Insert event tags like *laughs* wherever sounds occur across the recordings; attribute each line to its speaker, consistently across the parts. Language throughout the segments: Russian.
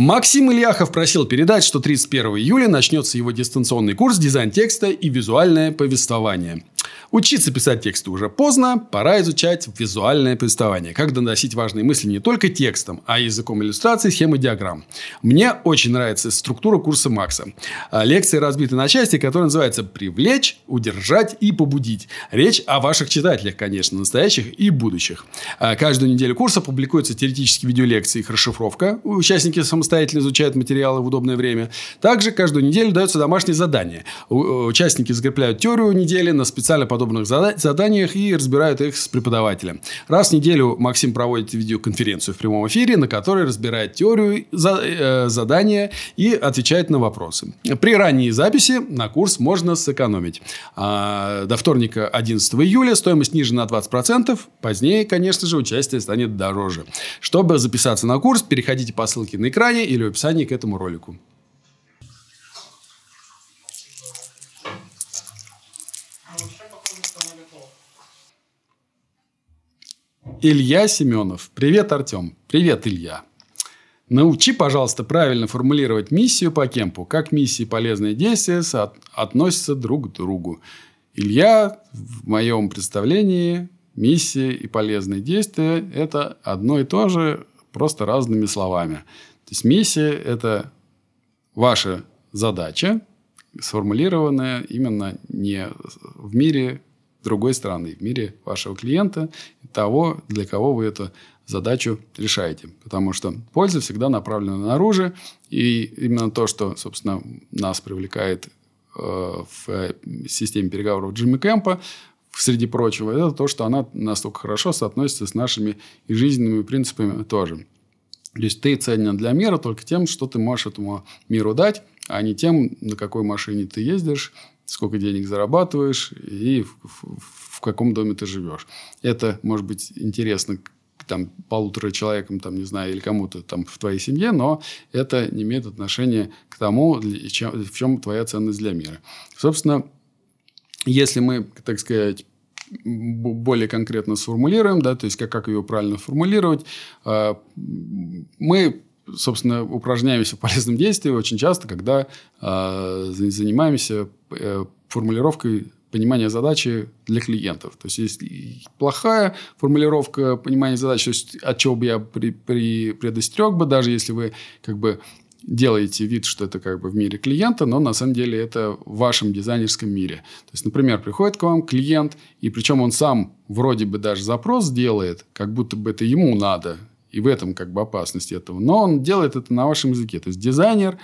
Speaker 1: Максим Ильяхов просил передать, что 31 июля начнется его дистанционный курс «Дизайн текста и визуальное повествование». Учиться писать тексты уже поздно, пора изучать визуальное повествование. Как доносить важные мысли не только текстом, а языком иллюстрации, схемы, диаграмм. Мне очень нравится структура курса Макса. А, лекции разбиты на части, которые называются «Привлечь», «Удержать» и «Побудить». Речь о ваших читателях, конечно, настоящих и будущих. А, каждую неделю курса публикуются теоретические видеолекции их расшифровка. Участники самостоятельно изучают материалы в удобное время. Также каждую неделю дается домашнее задание. Участники закрепляют теорию недели на специально подобных заданиях и разбирают их с преподавателем. Раз в неделю Максим проводит видеоконференцию в прямом эфире, на которой разбирает теорию э, задания и отвечает на вопросы. При ранней записи на курс можно сэкономить. А до вторника 11 июля стоимость ниже на 20%. Позднее, конечно же, участие станет дороже. Чтобы записаться на курс, переходите по ссылке на экране или в описании к этому ролику. Илья Семенов. Привет, Артем. Привет, Илья. Научи, пожалуйста, правильно формулировать миссию по кемпу. Как миссии полезные действия относятся друг к другу. Илья, в моем представлении, миссия и полезные действия – это одно и то же, просто разными словами. То есть, миссия – это ваша задача, сформулированная именно не в мире другой стороны, в мире вашего клиента, того, для кого вы эту задачу решаете. Потому что польза всегда направлена наружу, и именно то, что, собственно, нас привлекает э, в системе переговоров Джимми Кэмпа, среди прочего, это то, что она настолько хорошо соотносится с нашими и жизненными принципами тоже. То есть ты ценен для мира только тем, что ты можешь этому миру дать, а не тем, на какой машине ты ездишь, сколько денег зарабатываешь и в, в, в каком доме ты живешь. Это может быть интересно там, полутора человекам, там, не знаю, или кому-то там в твоей семье, но это не имеет отношения к тому, чем, в чем твоя ценность для мира. Собственно, если мы, так сказать, более конкретно сформулируем, да, то есть как, как ее правильно формулировать, а, мы собственно, упражняемся в полезном действии очень часто, когда э, занимаемся э, формулировкой понимания задачи для клиентов. То есть, есть плохая формулировка понимания задачи, то есть, от чего бы я при, при, предостерег бы, даже если вы как бы делаете вид, что это как бы в мире клиента, но на самом деле это в вашем дизайнерском мире. То есть, например, приходит к вам клиент, и причем он сам вроде бы даже запрос делает, как будто бы это ему надо, и в этом как бы опасность этого. Но он делает это на вашем языке. То есть дизайнер,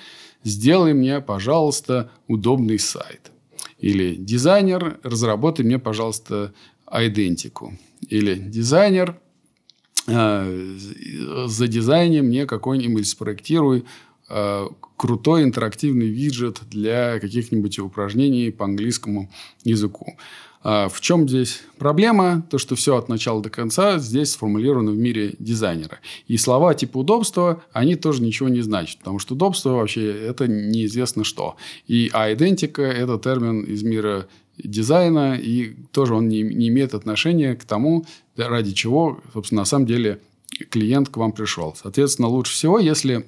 Speaker 1: сделай мне, пожалуйста, удобный сайт. Или дизайнер, разработай мне, пожалуйста, идентику. Или дизайнер, э, за дизайне мне какой-нибудь спроектируй э, крутой интерактивный виджет для каких-нибудь упражнений по английскому языку. А в чем здесь проблема? То, что все от начала до конца здесь сформулировано в мире дизайнера. И слова типа удобства, они тоже ничего не значат. Потому что удобство вообще это неизвестно что. И а идентика – это термин из мира дизайна, и тоже он не, не имеет отношения к тому, ради чего, собственно, на самом деле клиент к вам пришел. Соответственно, лучше всего, если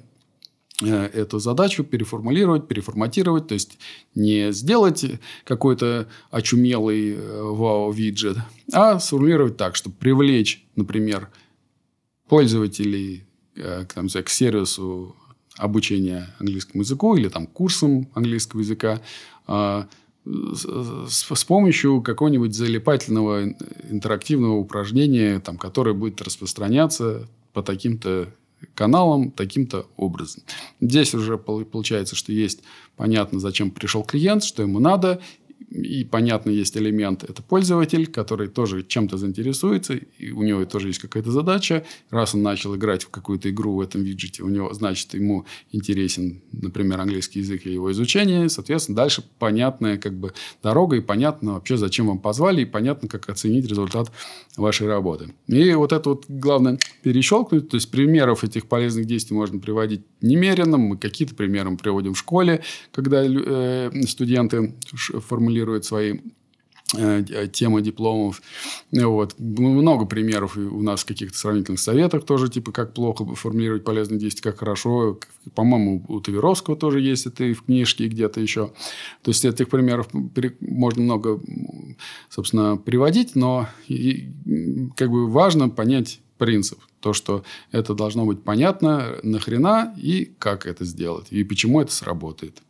Speaker 1: эту задачу переформулировать, переформатировать, то есть не сделать какой-то очумелый э, вау-виджет, а сформулировать так, чтобы привлечь, например, пользователей э, там, к сервису обучения английскому языку или там, курсам английского языка а, с, помощью какого-нибудь залипательного интерактивного упражнения, там, которое будет распространяться по таким-то каналом таким-то образом. Здесь уже получается, что есть понятно, зачем пришел клиент, что ему надо, и понятно, есть элемент, это пользователь, который тоже чем-то заинтересуется, и у него тоже есть какая-то задача. Раз он начал играть в какую-то игру в этом виджете, у него, значит, ему интересен, например, английский язык и его изучение, соответственно, дальше понятная как бы дорога, и понятно вообще, зачем вам позвали, и понятно, как оценить результат вашей работы. И вот это вот главное перещелкнуть, то есть примеров этих полезных действий можно приводить немерено, мы какие-то примеры приводим в школе, когда э, студенты формулируют формулирует свои Э, тема дипломов. Вот. Много примеров у нас в каких-то сравнительных советах тоже, типа, как плохо формулировать полезные действия, как хорошо. По-моему, у Таверовского тоже есть это и в книжке, и где-то еще. То есть, этих примеров можно много, собственно, приводить, но как бы важно понять принцип. То, что это должно быть понятно, нахрена и как это сделать, и почему это сработает.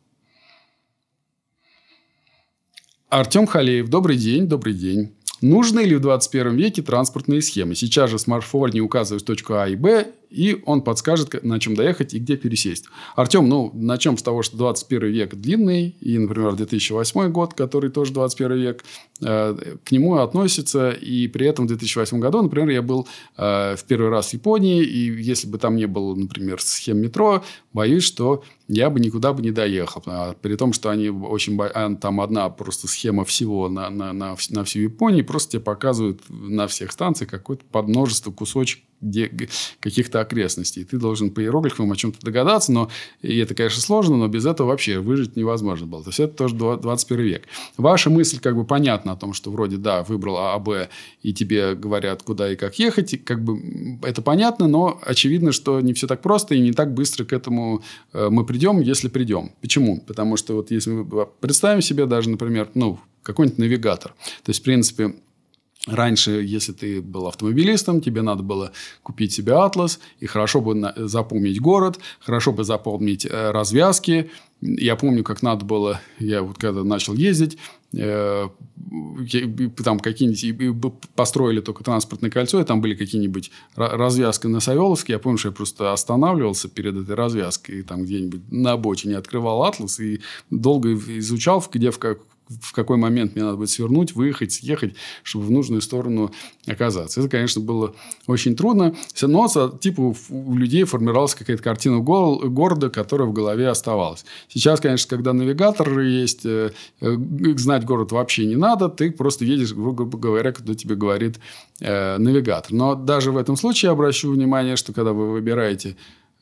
Speaker 1: Артем Халеев, добрый день, добрый день. Нужны ли в 21 веке транспортные схемы? Сейчас же смартфон не указывает точку А и Б, и он подскажет, на чем доехать и где пересесть. Артем, ну, начнем с того, что 21 век длинный, и, например, 2008 год, который тоже 21 век, э, к нему относится, и при этом в 2008 году, например, я был э, в первый раз в Японии, и если бы там не было, например, схем метро, боюсь, что я бы никуда бы не доехал. А, при том, что они очень... А, там одна просто схема всего на, на, на, на всю Японию, просто тебе показывают на всех станциях какое-то подмножество кусочек где, каких-то окрестностей. Ты должен по иероглифам о чем-то догадаться, но и это, конечно, сложно, но без этого вообще выжить невозможно было. То есть, это тоже 21 век. Ваша мысль как бы понятна о том, что вроде, да, выбрал А, Б, и тебе говорят, куда и как ехать. И как бы это понятно, но очевидно, что не все так просто, и не так быстро к этому э, мы придем, если придем. Почему? Потому что вот если мы представим себе даже, например, ну, какой-нибудь навигатор. То есть, в принципе, Раньше, если ты был автомобилистом, тебе надо было купить себе атлас и хорошо бы запомнить город, хорошо бы запомнить э, развязки. Я помню, как надо было, я вот когда начал ездить, э, там какие-нибудь построили только транспортное кольцо, и там были какие-нибудь развязки на Савеловске. Я помню, что я просто останавливался перед этой развязкой, и там где-нибудь на обочине открывал атлас и долго изучал, где в, как, в какой момент мне надо будет свернуть, выехать, съехать, чтобы в нужную сторону оказаться. Это, конечно, было очень трудно. Но типа у людей формировалась какая-то картина города, которая в голове оставалась. Сейчас, конечно, когда навигатор есть, э, э, знать город вообще не надо. Ты просто едешь, грубо говоря, куда тебе говорит э, навигатор. Но даже в этом случае я обращу внимание, что когда вы выбираете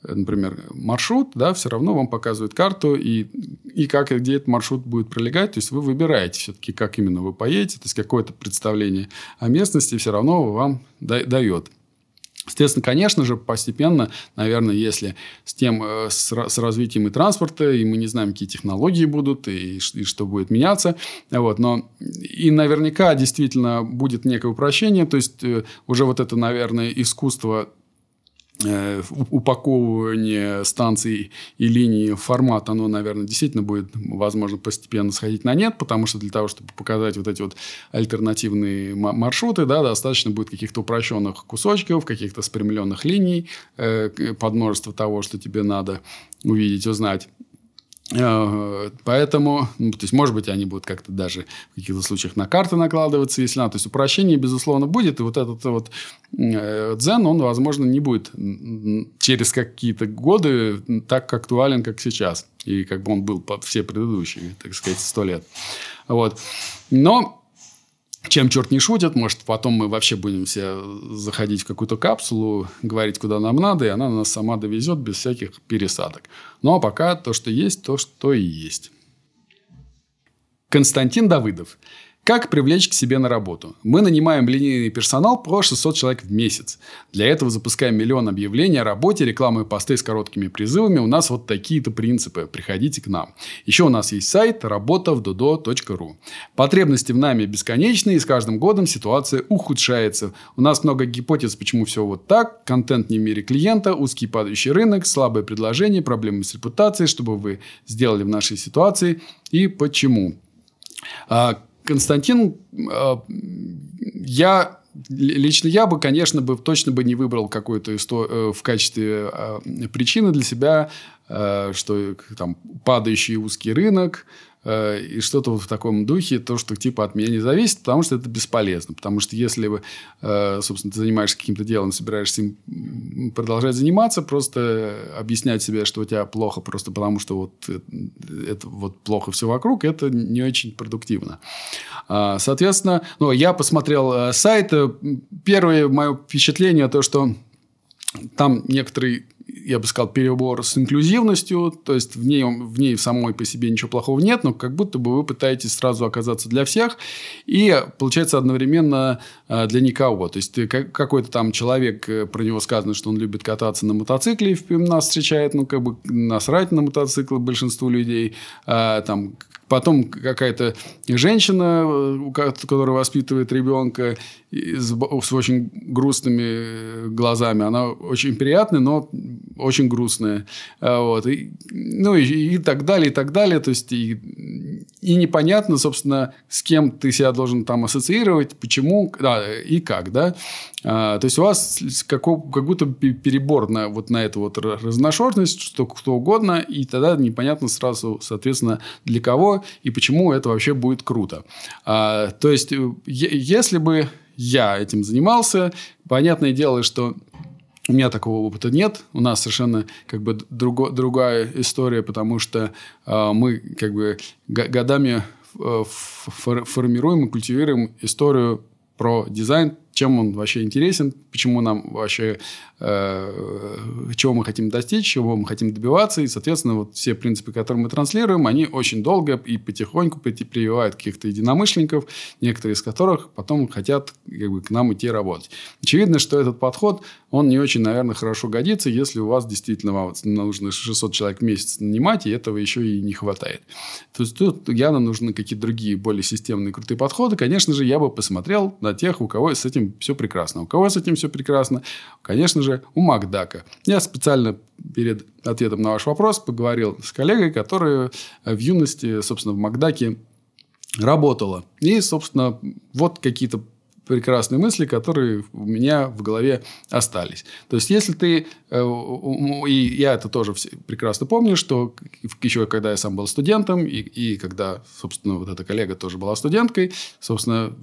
Speaker 1: например, маршрут, да, все равно вам показывает карту и, и как и где этот маршрут будет пролегать. То есть, вы выбираете все-таки, как именно вы поедете. То есть, какое-то представление о местности все равно вам дает. Соответственно, конечно же, постепенно, наверное, если с тем, э, с, с развитием и транспорта, и мы не знаем, какие технологии будут, и, и что будет меняться, вот, но и наверняка действительно будет некое упрощение, то есть, э, уже вот это, наверное, искусство упаковывание станций и линий формат, оно, наверное, действительно будет, возможно, постепенно сходить на нет, потому что для того, чтобы показать вот эти вот альтернативные маршруты, да, достаточно будет каких-то упрощенных кусочков, каких-то спрямленных линий э, под множество того, что тебе надо увидеть, узнать. Э, поэтому, ну, то есть, может быть, они будут как-то даже в каких-то случаях на карты накладываться, если надо. То есть, упрощение, безусловно, будет. И вот этот вот э, дзен, он, возможно, не будет через какие-то годы так актуален, как сейчас. И как бы он был все предыдущие, так сказать, сто лет. Вот. Но чем черт не шутит, может, потом мы вообще будем все заходить в какую-то капсулу, говорить, куда нам надо, и она нас сама довезет без всяких пересадок. Ну, а пока то, что есть, то, что и есть. Константин Давыдов. Как привлечь к себе на работу? Мы нанимаем линейный персонал по 600 человек в месяц. Для этого запускаем миллион объявлений о работе, рекламы посты с короткими призывами. У нас вот такие-то принципы. Приходите к нам. Еще у нас есть сайт работа в dodo.ru. Потребности в нами бесконечны, и с каждым годом ситуация ухудшается. У нас много гипотез, почему все вот так. Контент не в мире клиента, узкий падающий рынок, слабое предложение, проблемы с репутацией. Чтобы вы сделали в нашей ситуации и почему. А, Константин, э, я лично я бы, конечно, бы точно бы не выбрал какую-то историю э, в качестве э, причины для себя, что там падающий узкий рынок, Э, и что-то вот в таком духе, то, что типа от меня не зависит, потому что это бесполезно. Потому что если, вы, э, собственно, ты занимаешься каким-то делом, собираешься им продолжать заниматься, просто объяснять себе, что у тебя плохо, просто потому что вот это, это вот плохо все вокруг, это не очень продуктивно. А, соответственно, ну, я посмотрел э, сайт. Первое мое впечатление то, что там некоторый я бы сказал, перебор с инклюзивностью, то есть в ней, в ней самой по себе ничего плохого нет, но как будто бы вы пытаетесь сразу оказаться для всех, и получается одновременно э, для никого. То есть ты какой-то там человек, э, про него сказано, что он любит кататься на мотоцикле, и нас встречает, ну, как бы насрать на мотоциклы большинству людей, а, там Потом какая-то женщина, которая воспитывает ребенка с, очень грустными глазами. Она очень приятная, но очень грустная. А, вот. И, ну, и, и так далее, и так далее. То есть, и, и непонятно, собственно, с кем ты себя должен там ассоциировать, почему да, и как. Да? А, то есть, у вас как, как будто перебор на, вот на эту вот разношерстность, что кто угодно, и тогда непонятно сразу, соответственно, для кого и почему это вообще будет круто. А, то есть, если бы я этим занимался. Понятное дело, что у меня такого опыта нет. У нас совершенно как бы друго, другая история, потому что э, мы как бы годами э, формируем и культивируем историю про дизайн чем он вообще интересен, почему нам вообще, э, чего мы хотим достичь, чего мы хотим добиваться. И, соответственно, вот все принципы, которые мы транслируем, они очень долго и потихоньку прививают каких-то единомышленников, некоторые из которых потом хотят как бы, к нам идти работать. Очевидно, что этот подход, он не очень, наверное, хорошо годится, если у вас действительно вам нужно 600 человек в месяц нанимать, и этого еще и не хватает. То есть, тут явно нужны какие-то другие, более системные, крутые подходы. Конечно же, я бы посмотрел на тех, у кого с этим все прекрасно. У кого с этим все прекрасно? Конечно же, у Макдака. Я специально перед ответом на ваш вопрос поговорил с коллегой, которая в юности, собственно, в Макдаке работала. И, собственно, вот какие-то прекрасные мысли, которые у меня в голове остались. То есть, если ты... Э, и я это тоже прекрасно помню, что еще когда я сам был студентом, и, и когда, собственно, вот эта коллега тоже была студенткой, собственно,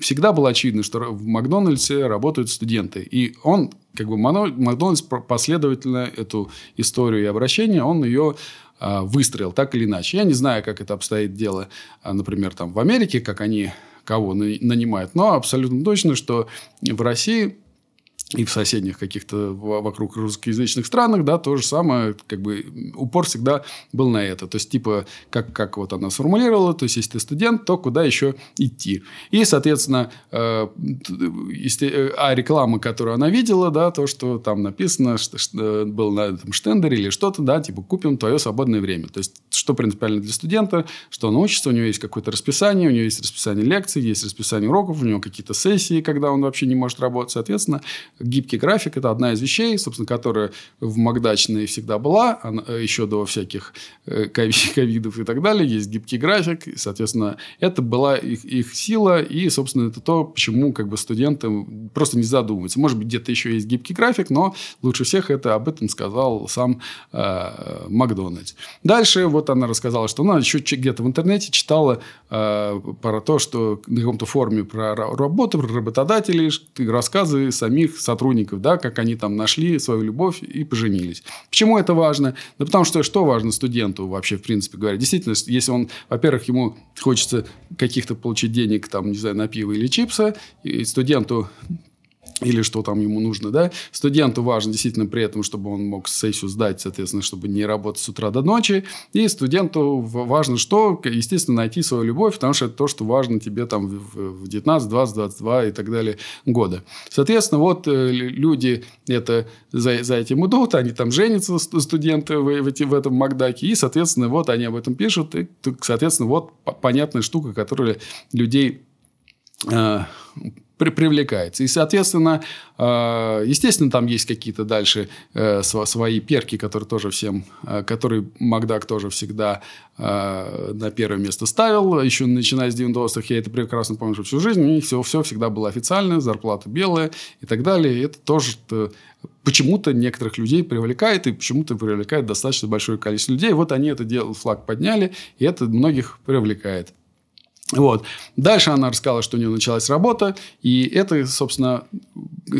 Speaker 1: всегда было очевидно, что в Макдональдсе работают студенты. И он, как бы, Макдональдс последовательно эту историю и обращение, он ее а, выстроил так или иначе. Я не знаю, как это обстоит дело, а, например, там в Америке, как они кого нанимают. Но абсолютно точно, что в России и в соседних каких-то вокруг русскоязычных странах, да, то же самое, как бы упор всегда был на это. То есть, типа, как, как вот она сформулировала, то есть, если ты студент, то куда еще идти? И, соответственно, э, э, а реклама, которую она видела, да, то, что там написано, что, что был на этом штендере или что-то, да, типа, купим твое свободное время. То есть, что принципиально для студента, что он учится, у него есть какое-то расписание, у него есть расписание лекций, есть расписание уроков, у него какие-то сессии, когда он вообще не может работать. Соответственно, гибкий график – это одна из вещей, собственно, которая в Макдачной всегда была, она, э, еще до всяких э, *laughs* ковидов и так далее. Есть гибкий график, и, соответственно, это была их, их сила, и, собственно, это то, почему как бы студенты просто не задумываются. Может быть, где-то еще есть гибкий график, но лучше всех это об этом сказал сам э, Макдональдс. Дальше вот она рассказала, что она еще где-то в интернете читала э, про то, что на каком-то форуме про работу, про работодателей, рассказы самих сотрудников, да, как они там нашли свою любовь и поженились. Почему это важно? Да потому что что важно студенту вообще, в принципе говоря? Действительно, если он, во-первых, ему хочется каких-то получить денег, там, не знаю, на пиво или чипсы, и студенту или что там ему нужно, да. Студенту важно действительно при этом, чтобы он мог сессию сдать, соответственно, чтобы не работать с утра до ночи. И студенту важно что? Естественно, найти свою любовь, потому что это то, что важно тебе там в 19, 20, 22 и так далее года. Соответственно, вот э, люди это за, за этим идут, они там женятся, студенты в, в, в этом Макдаке, и, соответственно, вот они об этом пишут, и, соответственно, вот понятная штука, которая людей э, при, привлекается. И, соответственно, э, естественно, там есть какие-то дальше э, свои перки, которые тоже всем, э, которые Макдак тоже всегда на первое место ставил. Еще начиная с 90-х, я это прекрасно помню, всю жизнь у них все, все всегда было официально, зарплата белая и так далее. И это тоже почему-то некоторых людей привлекает, и почему-то привлекает достаточно большое количество людей. Вот они это дело, флаг подняли, и это многих привлекает. Вот. Дальше она рассказала, что у нее началась работа, и это, собственно,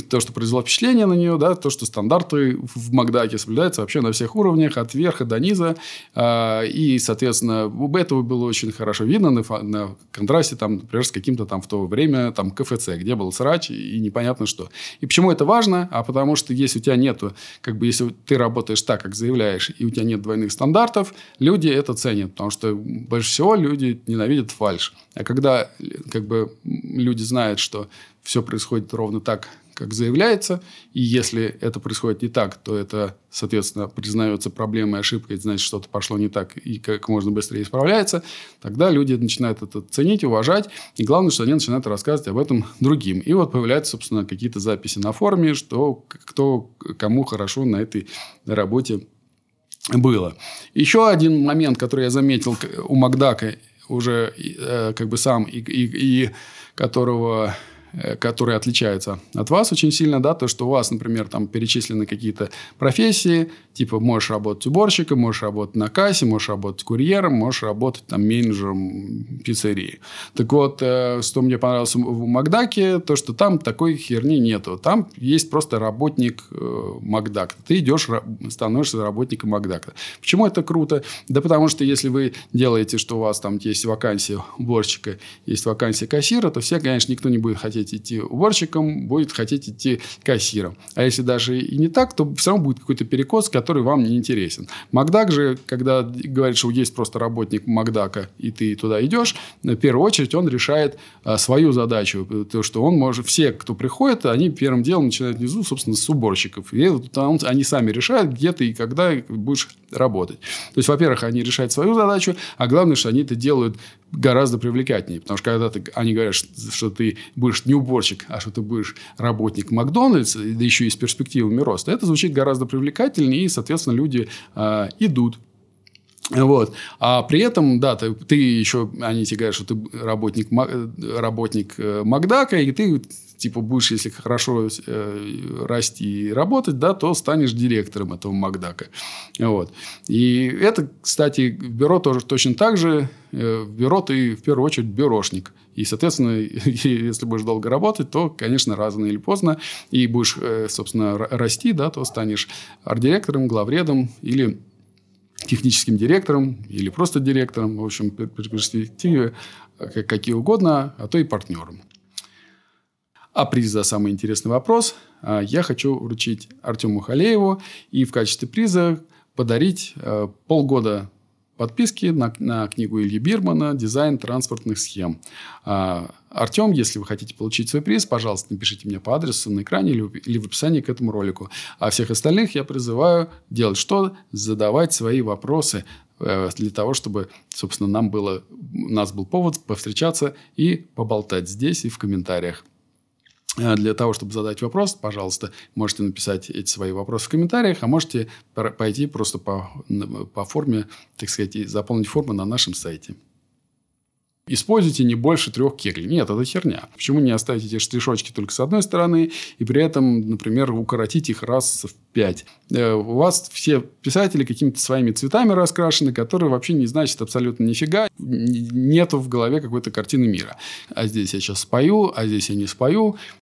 Speaker 1: то, что произвело впечатление на нее, да, то, что стандарты в Макдаке соблюдаются вообще на всех уровнях, от верха до низа, э, и, соответственно, этого было очень хорошо видно на, на контрасте, там, например, с каким-то там в то время там КФЦ, где был срач и непонятно что. И почему это важно? А потому что если у тебя нету, как бы, если ты работаешь так, как заявляешь, и у тебя нет двойных стандартов, люди это ценят, потому что больше всего люди ненавидят фальш. А когда как бы, люди знают, что все происходит ровно так, как заявляется, и если это происходит не так, то это, соответственно, признается проблемой, ошибкой, значит, что-то пошло не так и как можно быстрее исправляется, тогда люди начинают это ценить, уважать, и главное, что они начинают рассказывать об этом другим. И вот появляются, собственно, какие-то записи на форуме, что кто кому хорошо на этой работе было. Еще один момент, который я заметил у Макдака, уже э, как бы сам и, и, и которого которые отличаются от вас очень сильно, да, то, что у вас, например, там перечислены какие-то профессии, типа можешь работать уборщиком, можешь работать на кассе, можешь работать курьером, можешь работать там менеджером пиццерии. Так вот, э, что мне понравилось в Макдаке, то, что там такой херни нету. Там есть просто работник э, Макдака. Ты идешь, становишься работником Макдака. Почему это круто? Да потому что если вы делаете, что у вас там есть вакансия уборщика, есть вакансия кассира, то все, конечно, никто не будет хотеть хотеть идти уборщиком, будет хотеть идти кассиром. А если даже и не так, то все равно будет какой-то перекос, который вам не интересен. Макдак же, когда говорит, что есть просто работник Макдака, и ты туда идешь, в первую очередь он решает а, свою задачу. То, что он может... Все, кто приходит, они первым делом начинают внизу, собственно, с уборщиков. И там они сами решают, где ты и когда будешь работать. То есть, во-первых, они решают свою задачу, а главное, что они это делают гораздо привлекательнее. Потому что когда ты, они говорят, что ты будешь не уборщик, а что ты будешь работник Макдональдса, да еще и с перспективами роста, это звучит гораздо привлекательнее, и, соответственно, люди э, идут. Вот. А при этом, да, ты, ты еще, они тебе говорят, что ты работник, работник э, Макдака, и ты типа будешь, если хорошо э, расти и работать, да, то станешь директором этого Макдака. Вот. И это, кстати, в бюро тоже точно так же. Э, в бюро ты в первую очередь бюрошник. И, соответственно, *laughs* если будешь долго работать, то, конечно, рано или поздно, и будешь, э, собственно, расти, да, то станешь арт-директором, главредом или техническим директором или просто директором, в общем, при перспективе какие угодно, а то и партнером. А приз за самый интересный вопрос а, я хочу вручить Артему Халееву и в качестве приза подарить а, полгода подписки на, на книгу Ильи Бирмана «Дизайн транспортных схем». А, Артем, если вы хотите получить свой приз, пожалуйста, напишите мне по адресу на экране или, или в описании к этому ролику. А всех остальных я призываю делать что? Задавать свои вопросы э, для того, чтобы, собственно, нам было, у нас был повод повстречаться и поболтать здесь и в комментариях. Э, для того, чтобы задать вопрос, пожалуйста, можете написать эти свои вопросы в комментариях, а можете пойти просто по, по форме, так сказать, заполнить форму на нашем сайте. Используйте не больше трех кеглей. Нет, это херня. Почему не оставить эти штришочки только с одной стороны и при этом, например, укоротить их раз в пять? Э, у вас все писатели какими-то своими цветами раскрашены, которые вообще не значат абсолютно нифига. Нету в голове какой-то картины мира. А здесь я сейчас спою, а здесь я не спою.